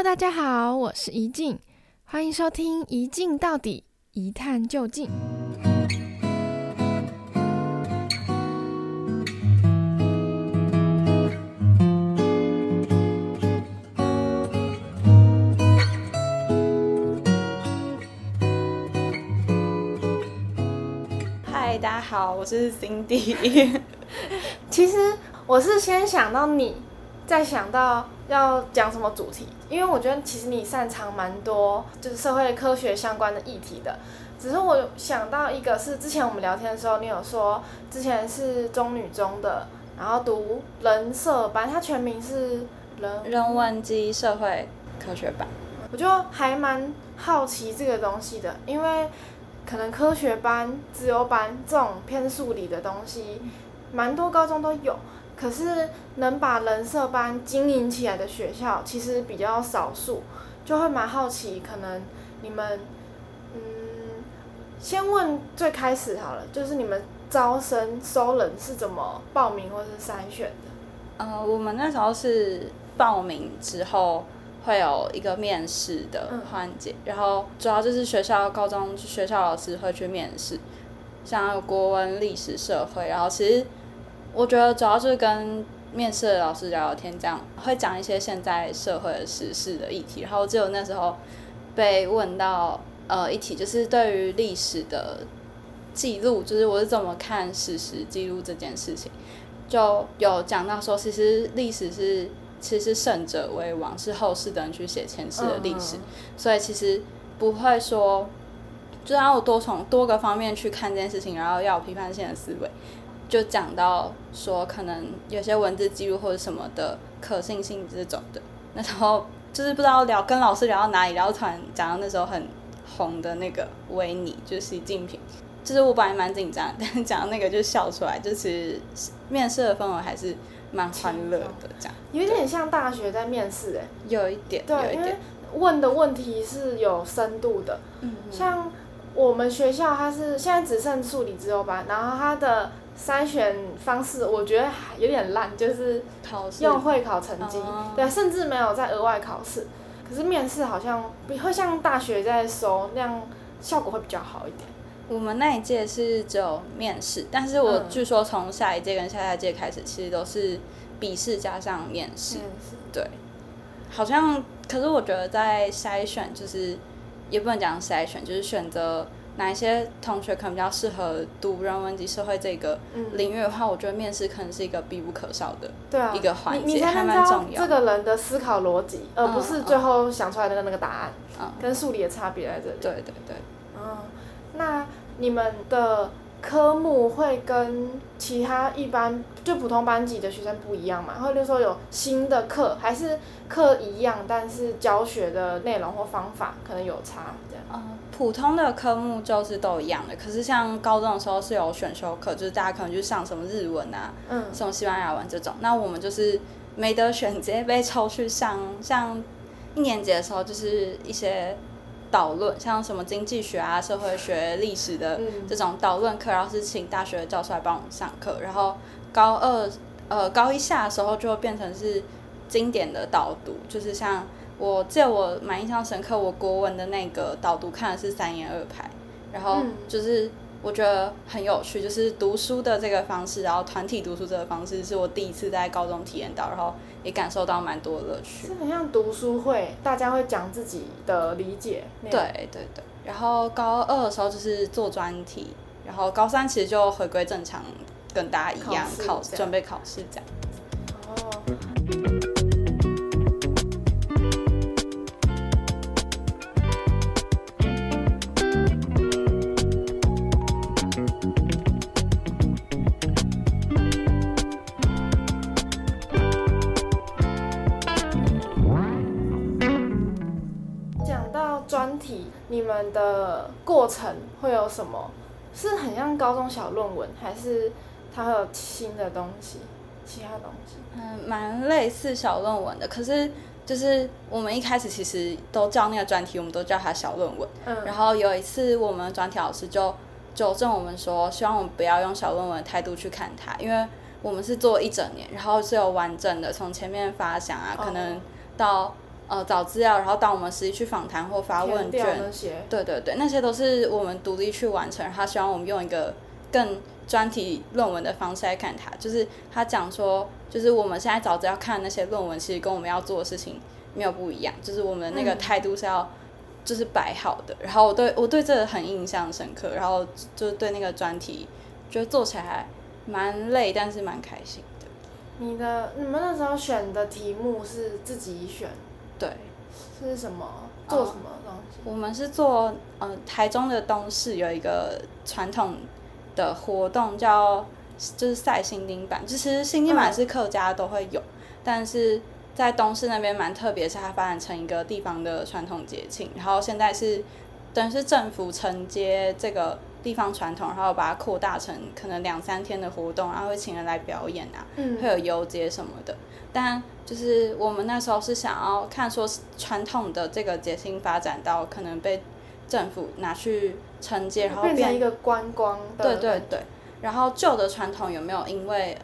Hello，大家好，我是怡静，欢迎收听《一静到底，一探究竟》。嗨，大家好，我是 Cindy。其实我是先想到你，再想到。要讲什么主题？因为我觉得其实你擅长蛮多，就是社会科学相关的议题的。只是我想到一个是之前我们聊天的时候，你有说之前是中女中的，然后读人社班，它全名是人人文及社会科学班。我就还蛮好奇这个东西的，因为可能科学班、自由班这种偏数理的东西，蛮多高中都有。可是能把人设班经营起来的学校其实比较少数，就会蛮好奇，可能你们，嗯，先问最开始好了，就是你们招生收人是怎么报名或是筛选的？呃，我们那时候是报名之后会有一个面试的环节，嗯、然后主要就是学校高中学校老师会去面试，像国文、历史、社会，然后其实。我觉得主要是跟面试的老师聊聊天，这样会讲一些现在社会的时事的议题。然后只有那时候被问到呃一题，就是对于历史的记录，就是我是怎么看史实记录这件事情，就有讲到说，其实历史是其实胜者为王，是后世的人去写前世的历史，嗯嗯，所以其实不会说，就要多从多个方面去看这件事情，然后要有批判性的思维。就讲到说，可能有些文字记录或者什么的可信性这种的，那时候就是不知道聊跟老师聊到哪里，然后突然讲到那时候很红的那个维尼，就是习近平，就是我本来蛮紧张，但是讲到那个就笑出来，就其实面试的氛围还是蛮欢乐的，这样。有点像大学在面试哎，有一点，对，有一点，因为问的问题是有深度的，嗯，像我们学校它是现在只剩数理资优班，然后它的。筛选方式我觉得有点烂，就是用会考成绩，对，甚至没有再额外考试。可是面试好像比会像大学在收那样，效果会比较好一点。我们那一届是只有面试，但是我据说从下一届跟下下届开始，其实都是笔试加上面试。对，好像可是我觉得在筛选，就是也不能讲筛选，就是选择。哪一些同学可能比较适合读人文及社会这个领域的话，嗯、我觉得面试可能是一个必不可少的一个环节，你才能知道这个人的思考逻辑，嗯、而不是最后想出来的那个答案，嗯、跟数理的差别在这里。对对对。嗯，那你们的科目会跟其他一般就普通班级的学生不一样吗？或者说有新的课，还是课一样，但是教学的内容或方法可能有差这样？嗯普通的科目就是都一样的，可是像高中的时候是有选修课，就是大家可能就上什么日文啊，嗯，什么西班牙文这种。那我们就是没得选，直接被抽去上。像一年级的时候就是一些导论，像什么经济学啊、社会学、历史的这种导论课，然后是请大学的教授来帮我们上课。然后高二呃高一下的时候就变成是经典的导读，就是像。我记得我蛮印象深刻，我国文的那个导读看的是三言二拍，然后就是我觉得很有趣，就是读书的这个方式，然后团体读书这个方式是我第一次在高中体验到，然后也感受到蛮多乐趣。是很像读书会，大家会讲自己的理解。对对对，然后高二的时候就是做专题，然后高三其实就回归正常，跟大家一样考准备考试这样。你们的过程会有什么？是很像高中小论文，还是它会有新的东西、其他东西？嗯，蛮类似小论文的。可是就是我们一开始其实都叫那个专题，我们都叫它小论文。嗯。然后有一次，我们专题老师就纠正我们说，希望我们不要用小论文的态度去看它，因为我们是做一整年，然后是有完整的从前面发想啊，可能到。呃找资料，然后当我们实际去访谈或发问卷，对对对，那些都是我们独立去完成。他希望我们用一个更专题论文的方式来看他，就是他讲说，就是我们现在找资料看那些论文，其实跟我们要做的事情没有不一样，就是我们那个态度是要就是摆好的。嗯、然后我对我对这个很印象深刻，然后就是对那个专题觉得做起来蛮累，但是蛮开心的。你的你们那时候选的题目是自己选？对。是什么？做什么东西？哦、我们是做嗯、呃，台中的东市有一个传统的活动叫就是赛新丁板，其实新丁板是客家都会有，嗯、但是在东市那边蛮特别，是它发展成一个地方的传统节庆，然后现在是等于是政府承接这个。地方传统，然后把它扩大成可能两三天的活动，然后会请人来表演啊，嗯、会有游街什么的。但就是我们那时候是想要看说传统的这个节庆发展到可能被政府拿去承接，然后变，变成一个观光。对对对。然后旧的传统有没有因为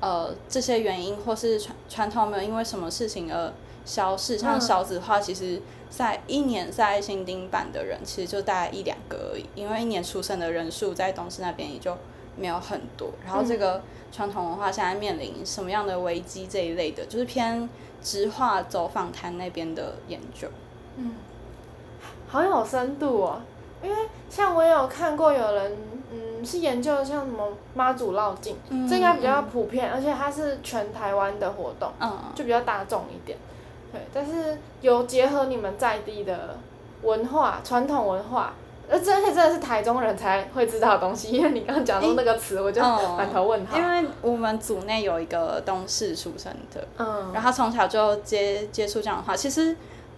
呃这些原因，或是传传统有没有因为什么事情而消逝？像少子的话，其实。在一年在新丁办的人，其实就大概一两个而已，因为一年出生的人数在东势那边也就没有很多。然后这个传统文化现在面临什么样的危机这一类的，就是偏直化走访谈那边的研究。嗯，好有深度哦，因为像我也有看过有人，嗯，是研究像什么妈祖绕境，嗯、这应该比较普遍，嗯、而且它是全台湾的活动，嗯，就比较大众一点。对，但是有结合你们在地的文化、传统文化，而这些真的是台中人才会知道的东西。因为你刚刚讲到那个词，我就满头问号。因为我们组内有一个东势出生的，嗯，然后他从小就接接触这样的话。其实，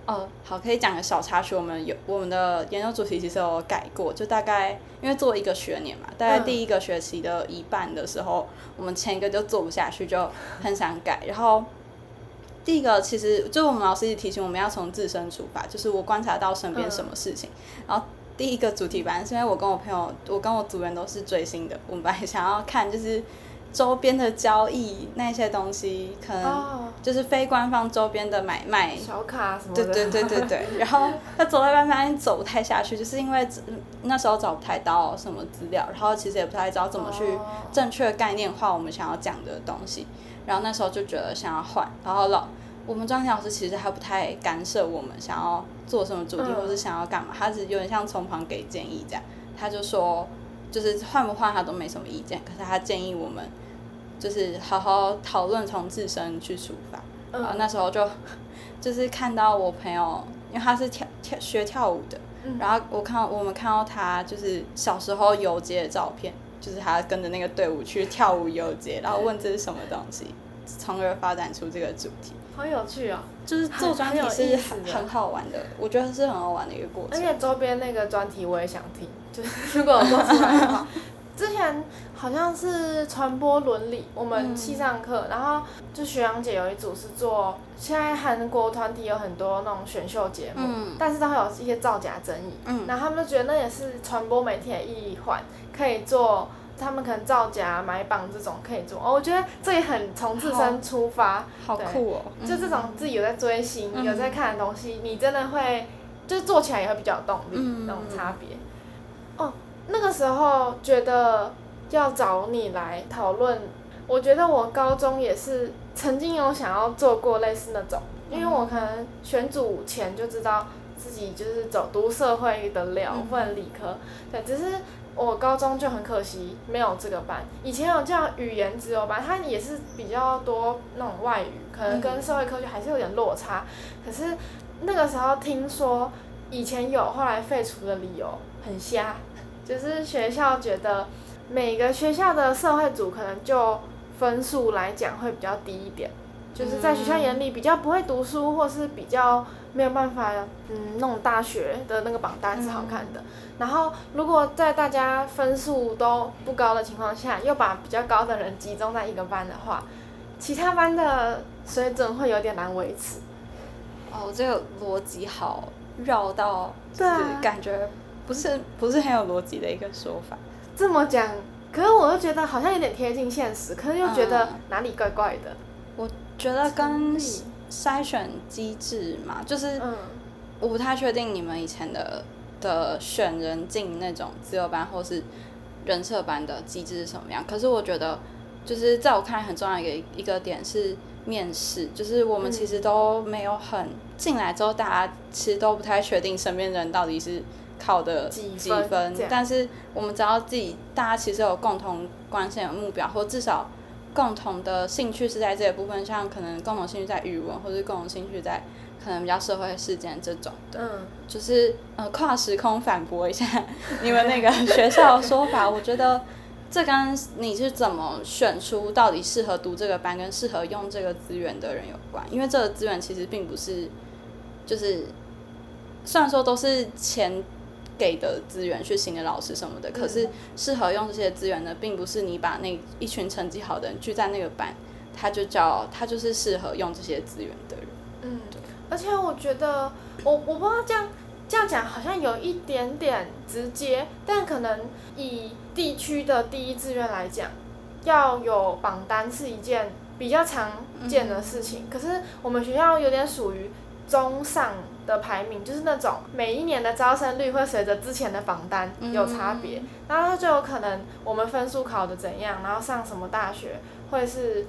哦，好，可以讲个小插曲。我们有我们的研究主题其实有改过，就大概因为做一个学年嘛，大概第一个学期的一半的时候，我们前一个就做不下去，就很想改，然后。第一个其实就我们老师一直提醒我们要从自身出发，就是我观察到身边什么事情。嗯、然后第一个主题班是因为我跟我朋友，我跟我组员都是追星的，我们本来想要看就是周边的交易那些东西，可能就是非官方周边的买卖，小卡什么的。对对对对对。然后他走到一半发现走不太下去，就是因为那时候找不太到什么资料，然后其实也不太知道怎么去正确概念化我们想要讲的东西。然后那时候就觉得想要换，然后老我们专题老师其实还不太干涉我们想要做什么主题，或是想要干嘛，他只有点像从旁给建议这样。他就说，就是换不换他都没什么意见，可是他建议我们就是好好讨论从自身去出发。然后那时候就 就是看到我朋友，因为他是跳跳学跳舞的，然后我看到我们看到他就是小时候游街的照片。就是他跟着那个队伍去跳舞游街，然后问这是什么东西，从而发展出这个主题。好有趣啊、哦！就是做专题是很很好玩的，我觉得是很好玩的一个过程。而且周边那个专题我也想听，就是如果我做出来的话。之前好像是传播伦理，我们系上课，嗯、然后就学长姐有一组是做，现在韩国团体有很多那种选秀节目，嗯、但是都会有一些造假争议，嗯、然后他们就觉得那也是传播媒体的一环，可以做，他们可能造假买榜这种可以做，哦，我觉得这也很从自身出发，好，好酷哦，就这种自己有在追星、嗯、有在看的东西，你真的会，就是做起来也会比较有动力，嗯、那种差别，哦。那个时候觉得要找你来讨论，我觉得我高中也是曾经有想要做过类似那种，因为我可能选组前就知道自己就是走读社会的料，或者理科，对，只是我高中就很可惜没有这个班。以前有叫语言自由班，它也是比较多那种外语，可能跟社会科学还是有点落差。可是那个时候听说以前有，后来废除的理由很瞎。就是学校觉得每个学校的社会组可能就分数来讲会比较低一点，就是在学校眼里比较不会读书，或是比较没有办法嗯那种大学的那个榜单是好看的。然后如果在大家分数都不高的情况下，又把比较高的人集中在一个班的话，其他班的水准会有点难维持。哦，这个逻辑好绕到，对，感觉。不是不是很有逻辑的一个说法，这么讲，可是我又觉得好像有点贴近现实，可是又觉得哪里怪怪的。嗯、我觉得跟筛选机制嘛，就是我不太确定你们以前的的选人进那种自由班或是人设班的机制是什么样。可是我觉得，就是在我看来很重要的一个一个点是面试，就是我们其实都没有很进来之后，大家其实都不太确定身边人到底是考的几分，但是我们知道自己大家其实有共同关心的目标，或至少。共同的兴趣是在这个部分，像可能共同兴趣在语文，或者共同兴趣在可能比较社会事件这种的，嗯，就是呃跨时空反驳一下你们那个学校的说法，我觉得这跟你是怎么选出到底适合读这个班跟适合用这个资源的人有关，因为这个资源其实并不是，就是虽然说都是钱。给的资源去新的老师什么的，可是适合用这些资源的，并不是你把那一群成绩好的人聚在那个班，他就叫他就是适合用这些资源的人。嗯，而且我觉得，我我不知道这样这样讲好像有一点点直接，但可能以地区的第一志愿来讲，要有榜单是一件比较常见的事情。嗯、可是我们学校有点属于中上。的排名就是那种每一年的招生率会随着之前的榜单有差别，嗯、然后就有可能我们分数考的怎样，然后上什么大学，会是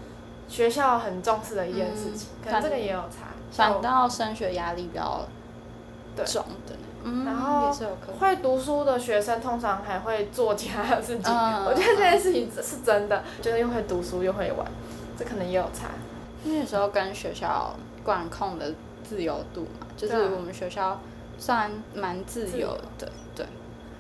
学校很重视的一件事情，嗯、可能这个也有差。反倒升学压力比较重的，嗯，然后会读书的学生通常还会做其他的事情，嗯、我觉得这件事情是真的，就是又会读书又会玩，这可能也有差。那时候跟学校管控的自由度嘛。就是我们学校算蛮自由的，对。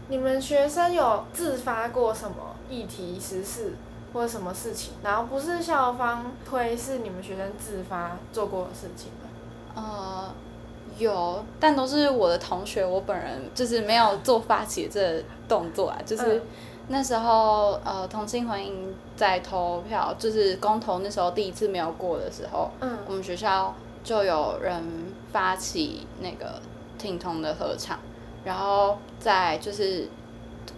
你们学生有自发过什么议题、实事或者什么事情？然后不是校方推，是你们学生自发做过的事情吗？呃，有，但都是我的同学，我本人就是没有做发起这动作啊。就是那时候，呃，同性婚姻在投票，就是公投那时候第一次没有过的时候，嗯，我们学校。就有人发起那个听通的合唱，然后在就是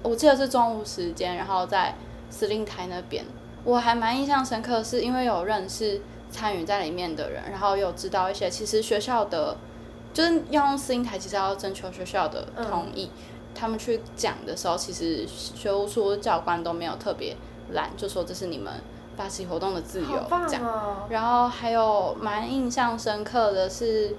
我记得是中午时间，然后在司令台那边，我还蛮印象深刻，是因为有认识参与在里面的人，然后有知道一些其实学校的就是要用司令台，其实要征求学校的同意，嗯、他们去讲的时候，其实学务处教官都没有特别懒，就说这是你们。发起活动的自由，这样，然后还有蛮印象深刻的是，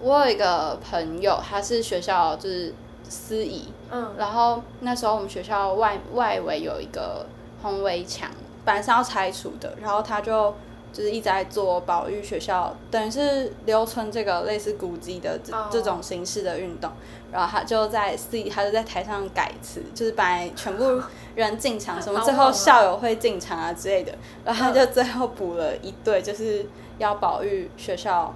我有一个朋友，他是学校就是司仪，嗯，然后那时候我们学校外外围有一个红围墙，本来是要拆除的，然后他就就是一直在做保育学校，等于是留存这个类似古迹的这这种形式的运动。然后他就在司仪，他就在台上改词，就是本来全部人进场，什么 最后校友会进场啊之类的，然后他就最后补了一对，就是要保育学校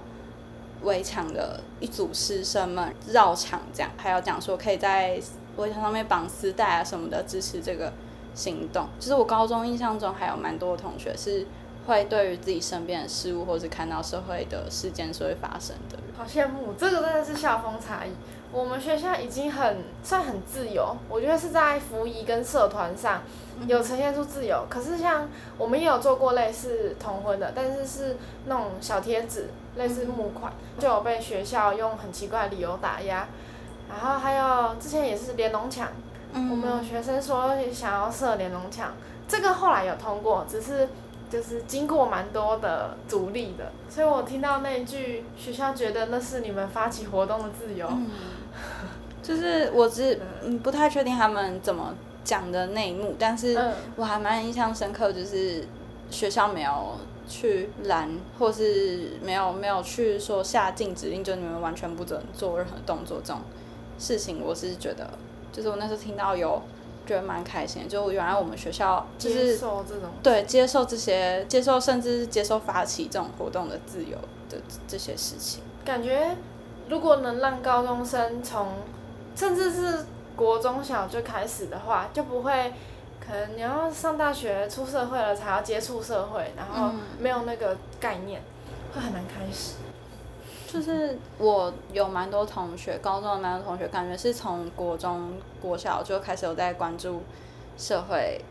围墙的一组师生们绕场这样，还有讲说可以在围墙上面绑丝带啊什么的，支持这个行动。其实我高中印象中还有蛮多同学是会对于自己身边的事物，或是看到社会的事件是会发生的。好羡慕，这个真的是校风差异。我们学校已经很算很自由，我觉得是在服仪跟社团上有呈现出自由。可是像我们也有做过类似同婚的，但是是那种小贴纸，类似募款，就有被学校用很奇怪的理由打压。然后还有之前也是联农抢，我们有学生说想要设联农抢，这个后来有通过，只是。就是经过蛮多的阻力的，所以我听到那一句学校觉得那是你们发起活动的自由，嗯、就是我只嗯不太确定他们怎么讲的内幕，但是我还蛮印象深刻，就是学校没有去拦，或是没有没有去说下禁指令，就你们完全不准做任何动作这种事情，我是觉得，就是我那时候听到有。觉得蛮开心的，就原来我们学校就是接受这种对接受这些接受甚至是接受发起这种活动的自由的这些事情。感觉如果能让高中生从甚至是国中小就开始的话，就不会可能你要上大学出社会了才要接触社会，然后没有那个概念，会很难开始。就是我有蛮多同学，高中的蛮多同学，感觉是从国中、国小就开始有在关注社会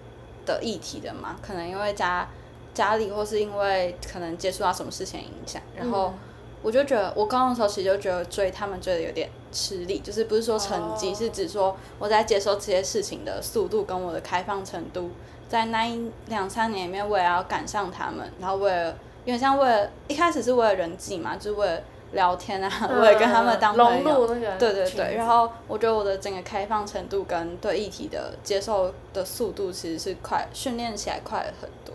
的议题的嘛。可能因为家家里或是因为可能接触到什么事情影响，然后我就觉得我高中的时候其实就觉得追他们追的有点吃力，就是不是说成绩，是指说我在接受这些事情的速度跟我的开放程度，在那一两三年里面，我也要赶上他们，然后为了因为像为了一开始是为了人际嘛，就是为了。聊天啊，我也跟他们当朋友。对对对，然后我觉得我的整个开放程度跟对议题的接受的速度其实是快，训练起来快了很多。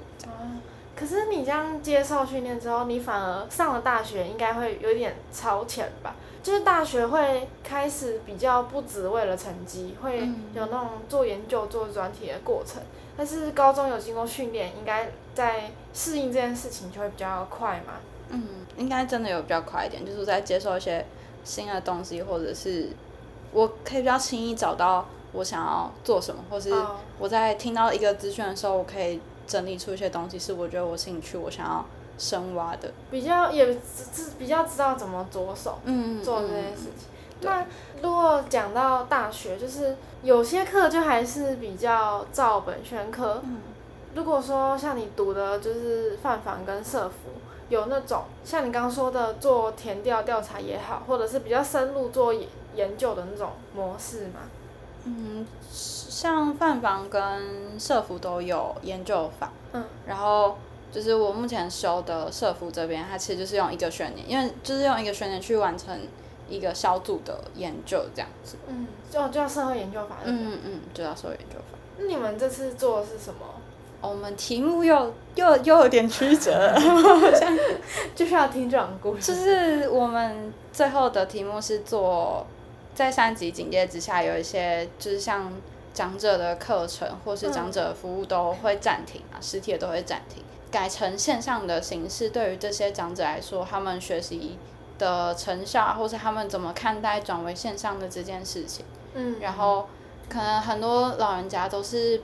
哦，可是你这样接受训练之后，你反而上了大学，应该会有点超前吧？就是大学会开始比较不只为了成绩，会有那种做研究、做专题的过程。但是高中有经过训练，应该在适应这件事情就会比较快嘛？嗯，应该真的有比较快一点，就是在接受一些新的东西，或者是我可以比较轻易找到我想要做什么，或是我在听到一个资讯的时候，我可以整理出一些东西，是我觉得我兴趣，我想要深挖的。比较也知比较知道怎么着手，嗯，做这件事情。嗯、那如果讲到大学，就是有些课就还是比较照本宣科。嗯、如果说像你读的就是泛泛跟社福。有那种像你刚刚说的做填调调查也好，或者是比较深入做研研究的那种模式吗？嗯，像饭房跟社服都有研究法。嗯。然后就是我目前修的社服这边，它其实就是用一个学年，因为就是用一个学年去完成一个小组的研究这样子。嗯，就就叫社会研究法。嗯嗯，就叫社会研究法。那你们这次做的是什么？我们题目又又又有点曲折，就是要听这种故事。就是我们最后的题目是做，在三级警戒之下，有一些就是像长者的课程或是长者的服务都会暂停啊，实体的都会暂停，改成线上的形式。对于这些长者来说，他们学习的成效，或是他们怎么看待转为线上的这件事情。嗯，然后可能很多老人家都是。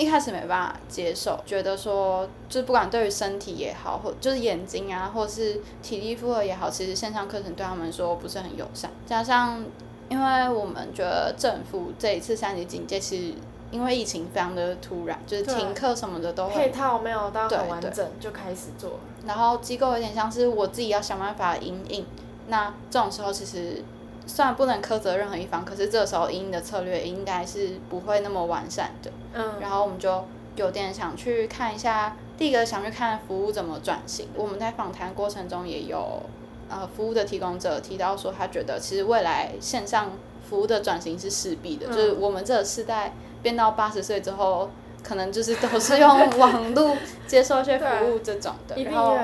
一开始没办法接受，觉得说，就不管对于身体也好，或就是眼睛啊，或是体力负荷也好，其实线上课程对他们说不是很友善。加上，因为我们觉得政府这一次三级警戒，其实因为疫情非常的突然，就是停课什么的都配套没有到很完整就开始做。然后机构有点像是我自己要想办法因应，那这种时候其实。虽然不能苛责任何一方，可是这时候因应的策略应该是不会那么完善的。嗯，然后我们就有点想去看一下，第一个想去看服务怎么转型。我们在访谈过程中也有，呃，服务的提供者提到说，他觉得其实未来线上服务的转型是势必的，嗯、就是我们这个世代变到八十岁之后，可能就是都是用网络接受一些服务这种的，然后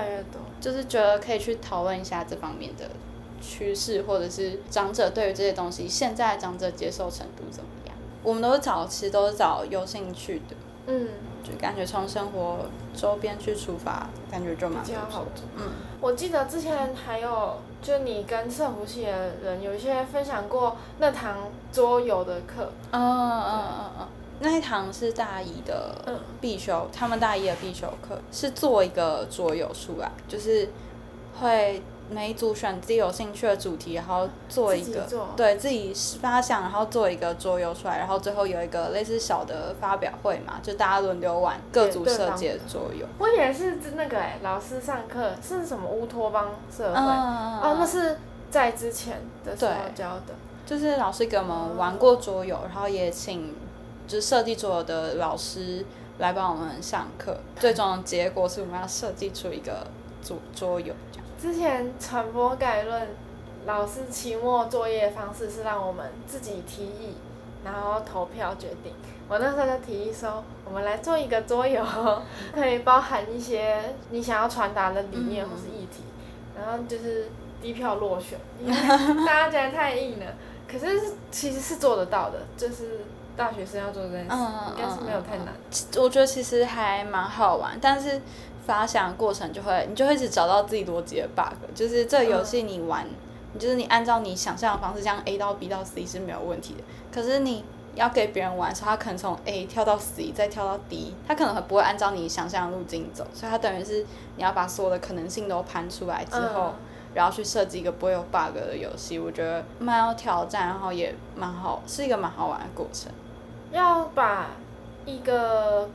就是觉得可以去讨论一下这方面的。趋势或者是长者对于这些东西，现在长者接受程度怎么样？我们都是找，其实都是找有兴趣的，嗯，就感觉从生活周边去出发，感觉就蛮比较好。嗯，我记得之前还有，就你跟社福系的人有一些分享过那堂桌游的课，嗯嗯嗯嗯，那一堂是大一的必修，他们大一的必修课是做一个桌游出来，就是会。每一组选自己有兴趣的主题，然后做一个自对自己发想，然后做一个桌游出来，然后最后有一个类似小的发表会嘛，就大家轮流玩各组设计的桌游。我以为是那个哎，老师上课是什么乌托邦社会？嗯、哦，那是在之前的时候教的。就是老师给我们玩过桌游，然后也请就是设计桌游的老师来帮我们上课。最终的结果是我们要设计出一个桌桌游。之前传播概论，老师期末作业方式是让我们自己提议，然后投票决定。我那时候就提议说，我们来做一个桌游，可以包含一些你想要传达的理念或是议题，然后就是低票落选，因为大家觉得太硬了。可是其实是做得到的，就是大学生要做这件事，应该是没有太难。我觉得其实还蛮好玩，但是。发想过程就会，你就会一直找到自己逻辑的 bug，就是这个游戏你玩，嗯、就是你按照你想象的方式，这样 A 到 B 到 C 是没有问题的。可是你要给别人玩的时候，他可能从 A 跳到 C，再跳到 D，他可能不会按照你想象的路径走，所以他等于是你要把所有的可能性都盘出来之后，嗯、然后去设计一个不会有 bug 的游戏。我觉得蛮有挑战，然后也蛮好，是一个蛮好玩的过程。要把一个。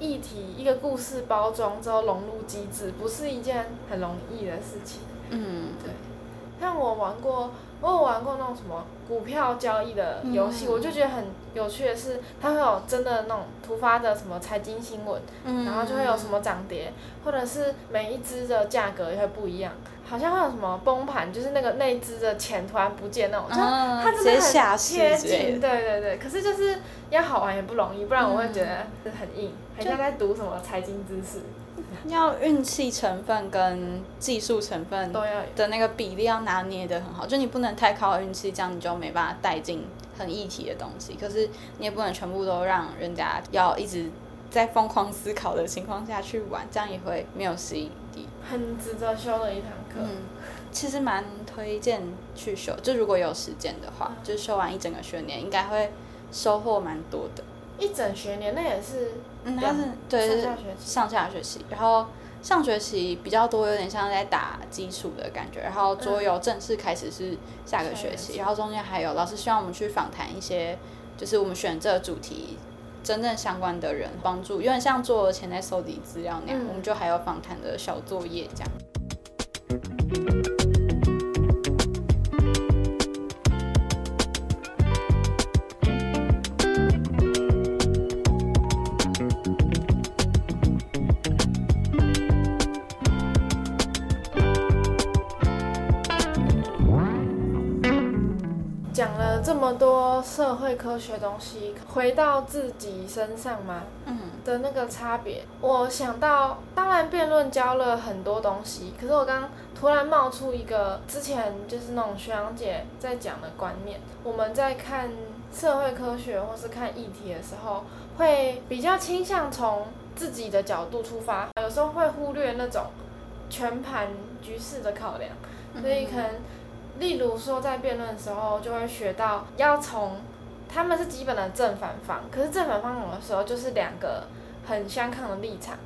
议题、一个故事包装之后融入机制，不是一件很容易的事情。嗯，对。像我玩过，我有玩过那种什么股票交易的游戏，嗯、我就觉得很有趣的是，它会有真的那种突发的什么财经新闻，嗯、然后就会有什么涨跌，或者是每一只的价格也会不一样。好像会有什么崩盘，就是那个那一只的钱突然不见那种，嗯、就它真的很贴近，对对对。可是就是要好玩也不容易，不然我会觉得很硬，很像在读什么财经知识。要运气成分跟技术成分都要的那个比例要拿捏的很好，就你不能太靠运气，这样你就没办法带进很议题的东西。可是你也不能全部都让人家要一直在疯狂思考的情况下去玩，这样也会没有吸引力。很值得修的一堂课。嗯，其实蛮推荐去修，就如果有时间的话，嗯、就是修完一整个学年，应该会收获蛮多的。一整学年，那也是，嗯，它是对，上下学期，上下学期，然后上学期比较多，有点像在打基础的感觉，然后桌游正式开始是下个学期，嗯、然后中间还有老师希望我们去访谈一些，就是我们选这个主题真正相关的人，帮助，有点像做前在搜集资料那样，嗯、我们就还有访谈的小作业这样。么多社会科学东西，回到自己身上嘛，嗯，的那个差别，我想到，当然辩论教了很多东西，可是我刚突然冒出一个之前就是那种学长姐在讲的观念，我们在看社会科学或是看议题的时候，会比较倾向从自己的角度出发，有时候会忽略那种全盘局势的考量，所以可能。例如说，在辩论的时候，就会学到要从他们是基本的正反方，可是正反方有的时候就是两个很相抗的立场，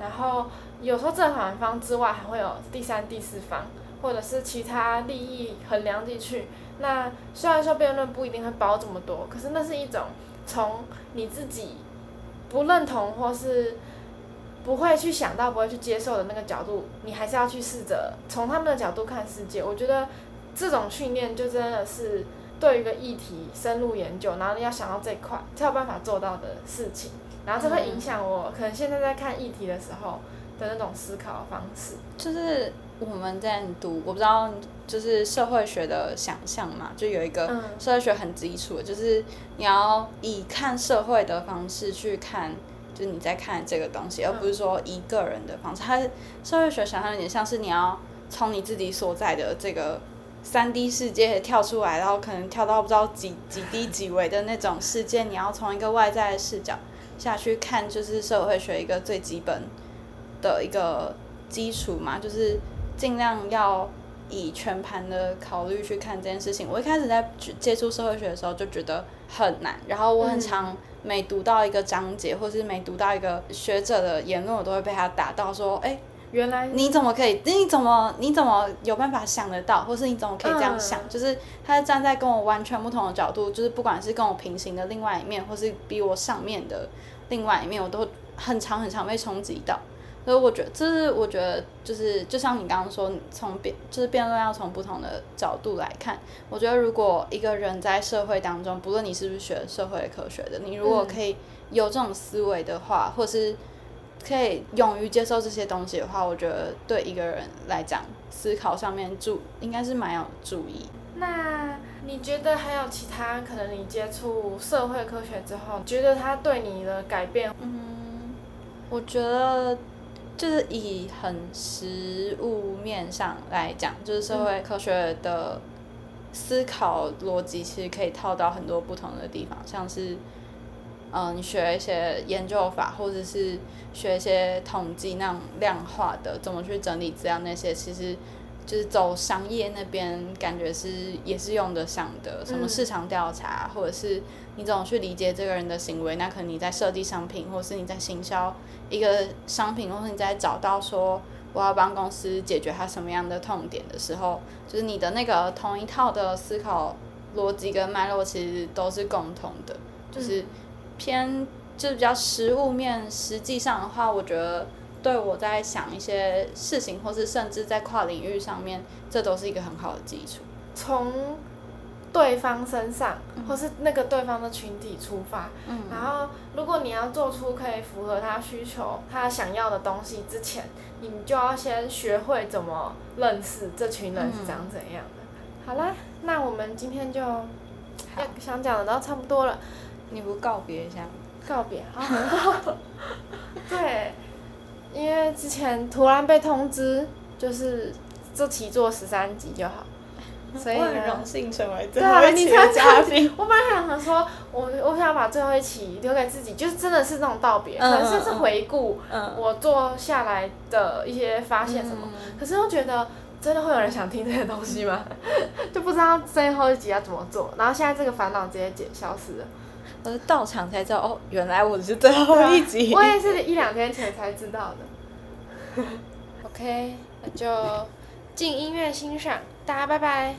然后有时候正反方之外还会有第三、第四方，或者是其他利益衡量进去。那虽然说辩论不一定会包这么多，可是那是一种从你自己不认同或是不会去想到、不会去接受的那个角度，你还是要去试着从他们的角度看世界。我觉得。这种训练就真的是对一个议题深入研究，然后你要想到这一块才有办法做到的事情，然后这会影响我可能现在在看议题的时候的那种思考方式。就是我们在读，我不知道，就是社会学的想象嘛，就有一个社会学很基础的，就是你要以看社会的方式去看，就是你在看这个东西，而不是说一个人的方式。它社会学想象有点像是你要从你自己所在的这个。三 D 世界跳出来，然后可能跳到不知道几几低几维的那种世界，你要从一个外在的视角下去看，就是社会学一个最基本的一个基础嘛，就是尽量要以全盘的考虑去看这件事情。我一开始在接触社会学的时候就觉得很难，然后我很常每读到一个章节，或是每读到一个学者的言论，我都会被他打到说，哎。原来你怎么可以？你怎么你怎么有办法想得到，或是你怎么可以这样想？嗯、就是他是站在跟我完全不同的角度，就是不管是跟我平行的另外一面，或是比我上面的另外一面，我都很常很常被冲击到。所以我觉得，这是我觉得就是就像你刚刚说，从辩就是辩论要从不同的角度来看。我觉得如果一个人在社会当中，不论你是不是学社会科学的，你如果可以有这种思维的话，或是。可以勇于接受这些东西的话，我觉得对一个人来讲，思考上面注应该是蛮有注意。那你觉得还有其他可能？你接触社会科学之后，觉得它对你的改变？嗯，我觉得就是以很实物面上来讲，就是社会科学的思考逻辑其实可以套到很多不同的地方，像是。嗯，你学一些研究法，或者是学一些统计那种量化的，怎么去整理资料那些，其实就是走商业那边，感觉是也是用得上的。什么市场调查，或者是你怎么去理解这个人的行为，那可能你在设计商品，或是你在行销一个商品，或是你在找到说我要帮公司解决它什么样的痛点的时候，就是你的那个同一套的思考逻辑跟脉络，其实都是共同的，就是。偏就是比较实物面，实际上的话，我觉得对我在想一些事情，或是甚至在跨领域上面，这都是一个很好的基础。从对方身上，或是那个对方的群体出发，嗯，然后如果你要做出可以符合他需求、他想要的东西之前，你就要先学会怎么认识这群人是长怎样的。嗯、好啦，那我们今天就要想讲的都差不多了，你不告别一下？告别啊！对，因为之前突然被通知，就是这期做十三集就好，所以很荣幸成为最后一期的嘉宾。我本来想想说，我我想把最后一期留给自己，就是真的是那种道别，可能是回顾我做下来的一些发现什么。可是又觉得，真的会有人想听这些东西吗？就不知道最后一集要怎么做。然后现在这个烦恼直接解消失了。我是到场才知道哦，原来我是最后一集。我也是一两天前才知道的。OK，那就进音乐欣赏，大家拜拜。